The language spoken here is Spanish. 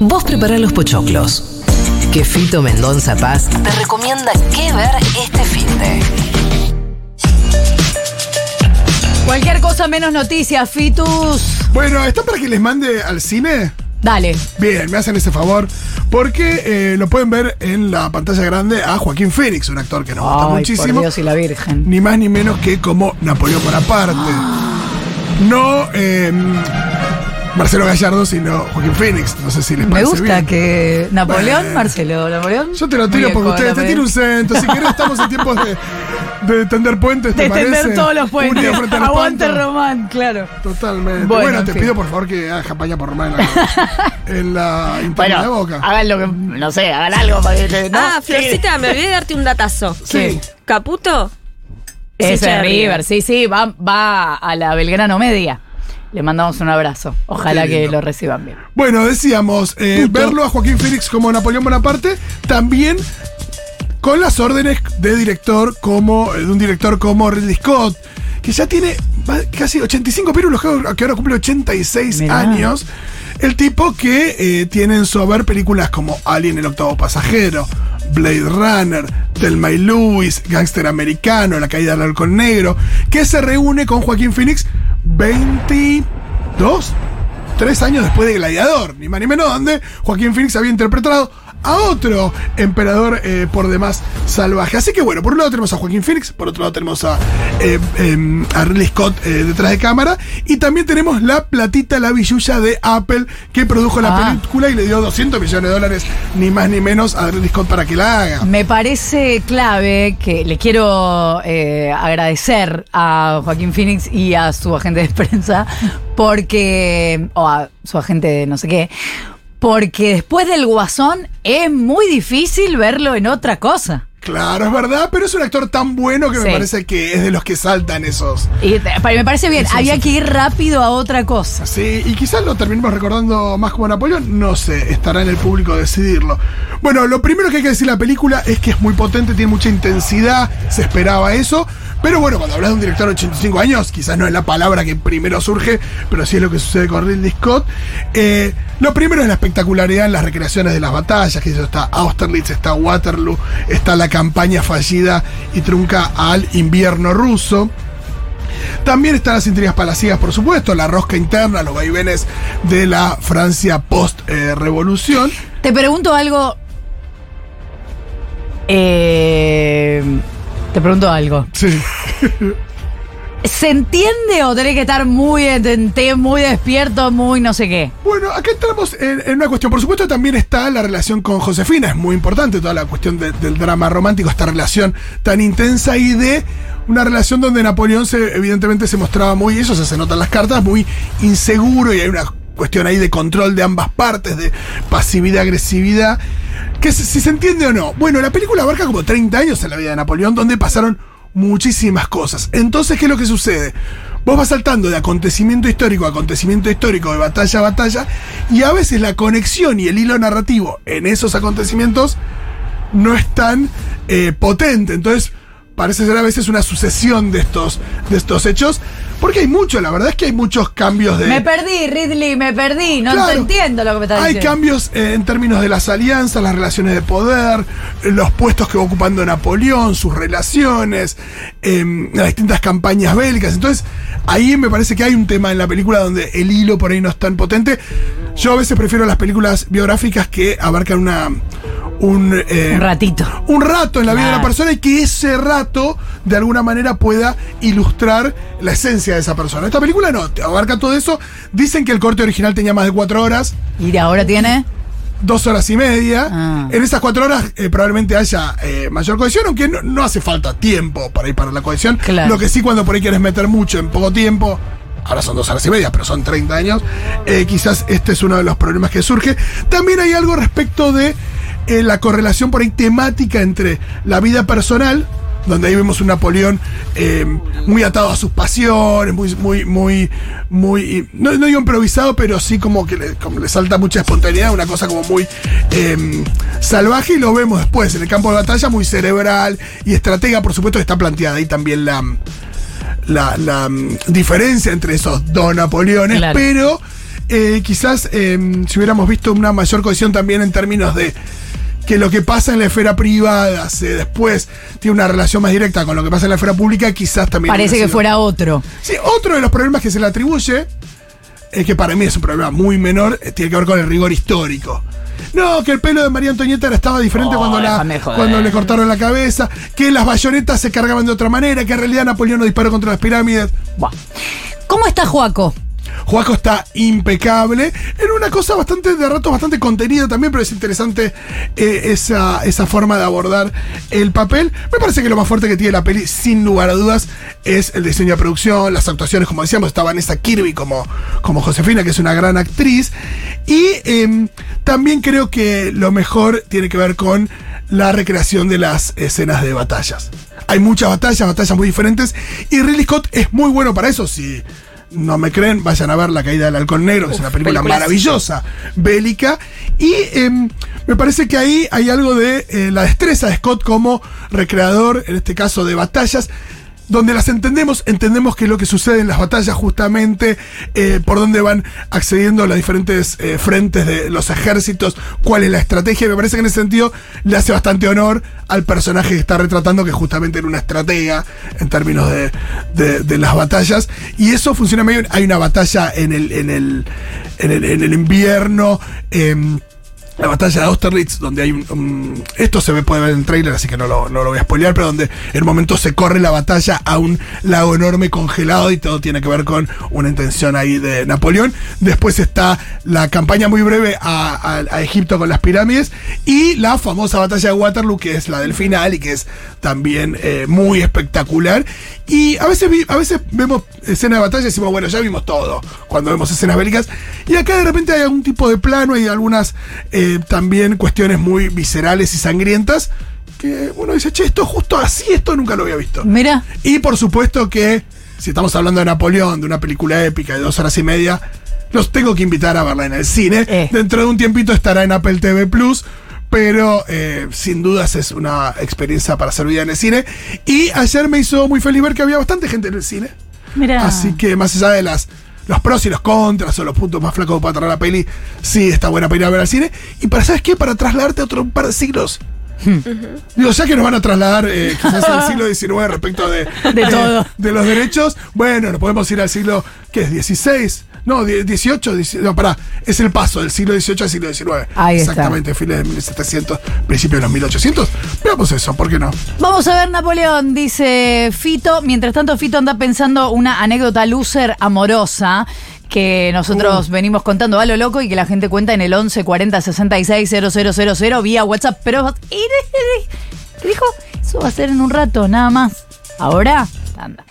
Vos prepará los pochoclos. Que Fito Mendonza Paz te recomienda qué ver este fin de. Cualquier cosa menos noticias, Fitus. Bueno, ¿está para que les mande al cine? Dale. Bien, me hacen ese favor. Porque eh, lo pueden ver en la pantalla grande a Joaquín Phoenix, un actor que nos gusta Ay, por muchísimo. Dios y la Virgen. Ni más ni menos que como Napoleón Bonaparte. No eh, Marcelo Gallardo, sino Joaquín Phoenix. No sé si les Me parece gusta bien. que. Napoleón, Bueno. Marcelo, Napoleón. Yo te lo tiro porque ustedes te tiro un centro. Si querés, estamos en tiempos de, de tender puentes, ¿te De parece? tender todos los puentes. Aguante espanto. Román, claro. Totalmente. Bueno, Bueno, en te fin. pido por favor que hagas campaña por Román en la, en la interna de Boca. hagan lo que. No sé, hagan algo para que. ¿no? Ah, Florcita, me olvidé de darte un datazo. Sí. Caputo. Es de River, sí, sí, va, va a la Belgrano Media. Le mandamos un abrazo. Ojalá que lo reciban bien. Bueno, decíamos, eh, verlo a Joaquín Phoenix como Napoleón Bonaparte, también con las órdenes de director como de un director como Ridley Scott, que ya tiene casi 85 pirulos, que ahora- que ahora cumple 86 Mirá. años. El tipo que eh, tiene en su haber películas como Alien el octavo pasajero, Blade Runner, Thelma y Lewis, Gangster Americano, La caída del halcón negro, que se reúne con Joaquín Phoenix 22, tres años después de Gladiador, ni más ni menos, donde Joaquín Phoenix había interpretado a otro emperador eh, por demás salvaje. Así que bueno, por un lado tenemos a Joaquín Phoenix, por otro lado tenemos a, eh, em, a Ridley Scott eh, detrás de cámara, y también tenemos la platita, la billulla de Apple que produjo la Ah. película y le dio 200 millones de dólares, ni más ni menos, a Ridley Scott para que la haga. Me parece clave que le quiero eh, agradecer a Joaquín Phoenix y a su agente de prensa, porque. o a su agente de no sé qué. Porque después del Guasón es muy difícil verlo en otra cosa. Claro, es verdad, pero es un actor tan bueno que me parece que es de los que saltan esos. Y me parece bien, había que ir rápido a otra cosa. Sí, y quizás lo terminemos recordando más como Napoleón, no sé, estará en el público decidirlo. Bueno, lo primero que hay que decir de la película es que es muy potente, tiene mucha intensidad, se esperaba eso, pero bueno, cuando hablas de un director de 85 años, quizás no es la palabra que primero surge, pero sí es lo que sucede con Ridley Scott. Eh, lo primero es la espectacularidad en las recreaciones de las batallas, que eso está Austerlitz, está Waterloo, está la campaña fallida y trunca al invierno ruso. También están las intrigas palaciegas, por supuesto, la rosca interna, los vaivenes de la Francia post-revolución. Te pregunto algo. Eh, te pregunto algo. sí. ¿Se entiende o tenés que estar muy, atente- muy despierto, muy no sé qué? Bueno, acá entramos en, en una cuestión. Por supuesto, también está la relación con Josefina. Es muy importante toda la cuestión de- del drama romántico, esta relación tan intensa y de una relación donde Napoleón se, evidentemente se mostraba muy, eso se nota en las cartas, muy inseguro y hay una cuestión ahí de control de ambas partes, de pasividad, agresividad. Que si, si se entiende o no. Bueno, la película abarca como 30 años en la vida de Napoleón, donde pasaron muchísimas cosas. Entonces, ¿qué es lo que sucede? Vos vas saltando de acontecimiento histórico a acontecimiento histórico, de batalla a batalla, y a veces la conexión y el hilo narrativo en esos acontecimientos no es tan eh, potente. Entonces, parece ser a veces una sucesión de estos, de estos hechos, porque hay mucho, la verdad es que hay muchos cambios de... Me perdí, Ridley, me perdí. No Claro. te entiendo lo que me estás Hay diciendo. cambios eh, en términos de las alianzas, las relaciones de poder, eh, los puestos que va ocupando Napoleón, sus relaciones, em, las distintas campañas bélicas. Entonces, ahí me parece que hay un tema en la película donde el hilo por ahí no es tan potente. Yo a veces prefiero las películas biográficas que abarcan una. Un, eh, Un ratito. un rato en la vida de una persona y que ese rato de alguna manera pueda ilustrar la esencia de esa persona. Esta película no, te abarca todo eso. Dicen que el corte original tenía más de cuatro horas, ¿Y de ahora tiene? dos horas y media. Ah. En esas cuatro horas eh, probablemente haya eh, mayor cohesión, aunque no, no hace falta tiempo para ir para la cohesión. Claro. Lo que sí cuando por ahí quieres meter mucho en poco tiempo. Ahora son dos horas y media, pero son 30 años. eh, quizás este es uno de los problemas que surge. También hay algo respecto de eh, la correlación por ahí temática entre la vida personal, donde ahí vemos un Napoleón eh, muy atado a sus pasiones, muy, muy, muy, muy, no, no digo improvisado, pero sí como que le, como le salta mucha espontaneidad, una cosa como muy eh, salvaje y lo vemos después en el campo de batalla, muy cerebral y estratega, por supuesto, que está planteada ahí también la, la, la, mm, diferencia entre esos dos Napoleones, Claro. pero eh, quizás eh, si hubiéramos visto una mayor cohesión también en términos de que lo que pasa en la esfera privada se después tiene una relación más directa con lo que pasa en la esfera pública, quizás también. Parece que fuera otro. Sí, otro de los problemas que se le atribuye, es que para mí es un problema muy menor, eh, tiene que ver con el rigor histórico. No, que el pelo de María Antonieta era- estaba diferente Oh, cuando, la, cuando le cortaron la cabeza, que las bayonetas se cargaban de otra manera, que en realidad Napoleón no disparó contra las pirámides. Buah. ¿Cómo está Juaco? Juaco está impecable. En una cosa bastante, de ratos bastante contenida también, pero es interesante eh, esa, esa forma de abordar el papel. Me parece que lo más fuerte que tiene la peli, sin lugar a dudas, es el diseño de producción, las actuaciones, como decíamos, está Vanessa Kirby como, como Josefina, que es una gran actriz. Y em, también creo que lo mejor tiene que ver con la recreación de las escenas de batallas. Hay muchas batallas, batallas muy diferentes, y Ridley Scott es muy bueno para eso. Si no me creen, vayan a ver La Caída del Halcón Negro, que es una película películas. maravillosa, bélica. Y em, me parece que ahí hay algo de eh, la destreza de Scott como recreador, en este caso de batallas. Donde las entendemos, entendemos que lo que sucede en las batallas, justamente eh, por dónde van accediendo las diferentes eh, frentes de los ejércitos, cuál es la estrategia. Me parece que en ese sentido le hace bastante honor al personaje que está retratando, que justamente era una estratega en términos de, de- las batallas. Y eso funciona medio. Hay una batalla en el, en el, en el, en el invierno. em, la batalla de Austerlitz, donde hay un, Esto se puede ver en el trailer, así que no lo, no lo voy a spoilear, pero donde en un momento se corre la batalla a un lago enorme congelado y todo tiene que ver con una intención ahí de Napoleón. Después está la campaña muy breve a, Egipto con las pirámides y la famosa batalla de Waterloo, que es la del final y que es también eh, muy espectacular. Y a veces, vi- a veces vemos escenas de batalla y decimos, bueno, ya vimos todo cuando vemos escenas bélicas. Y acá de repente hay algún tipo de plano y algunas eh, también cuestiones muy viscerales y sangrientas que uno dice, che, esto justo así, esto nunca lo había visto. Mira. Y por supuesto que, si estamos hablando de Napoleón, de una película épica de dos horas y media, los tengo que invitar a verla en el cine. Eh. Dentro de un tiempito estará en Apple TV Plus. Pero eh, sin dudas es una experiencia para hacer vida en el cine. Y ayer me hizo muy feliz ver que había bastante gente en el cine. Mira. Así que más allá de las los pros y los contras o los puntos más flacos para traer la peli, sí está buena para ir a ver al cine. Y para, ¿sabes qué? Para trasladarte a otro par de siglos. Digo, ya que nos van a trasladar eh, quizás al siglo XIX respecto de, De todo. de los derechos, bueno, nos podemos ir al siglo, ¿qué es? ¿16? No, die- 18, 18, no, pará, es el paso del siglo XVIII al siglo XIX. Ahí está. Exactamente, fines de 1700, principios de los 1800. Veamos eso, ¿por qué no? Vamos a ver Napoleón, dice Fito. Mientras tanto, Fito anda pensando una anécdota loser amorosa que nosotros venimos contando a lo loco y que la gente cuenta en el 11 40 66 000 vía WhatsApp. Pero, ¿qué dijo? Eso va a ser en un rato, nada más. Ahora, anda.